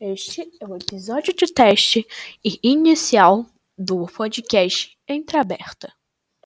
Este é o episódio de teste e inicial do podcast Entreaberta.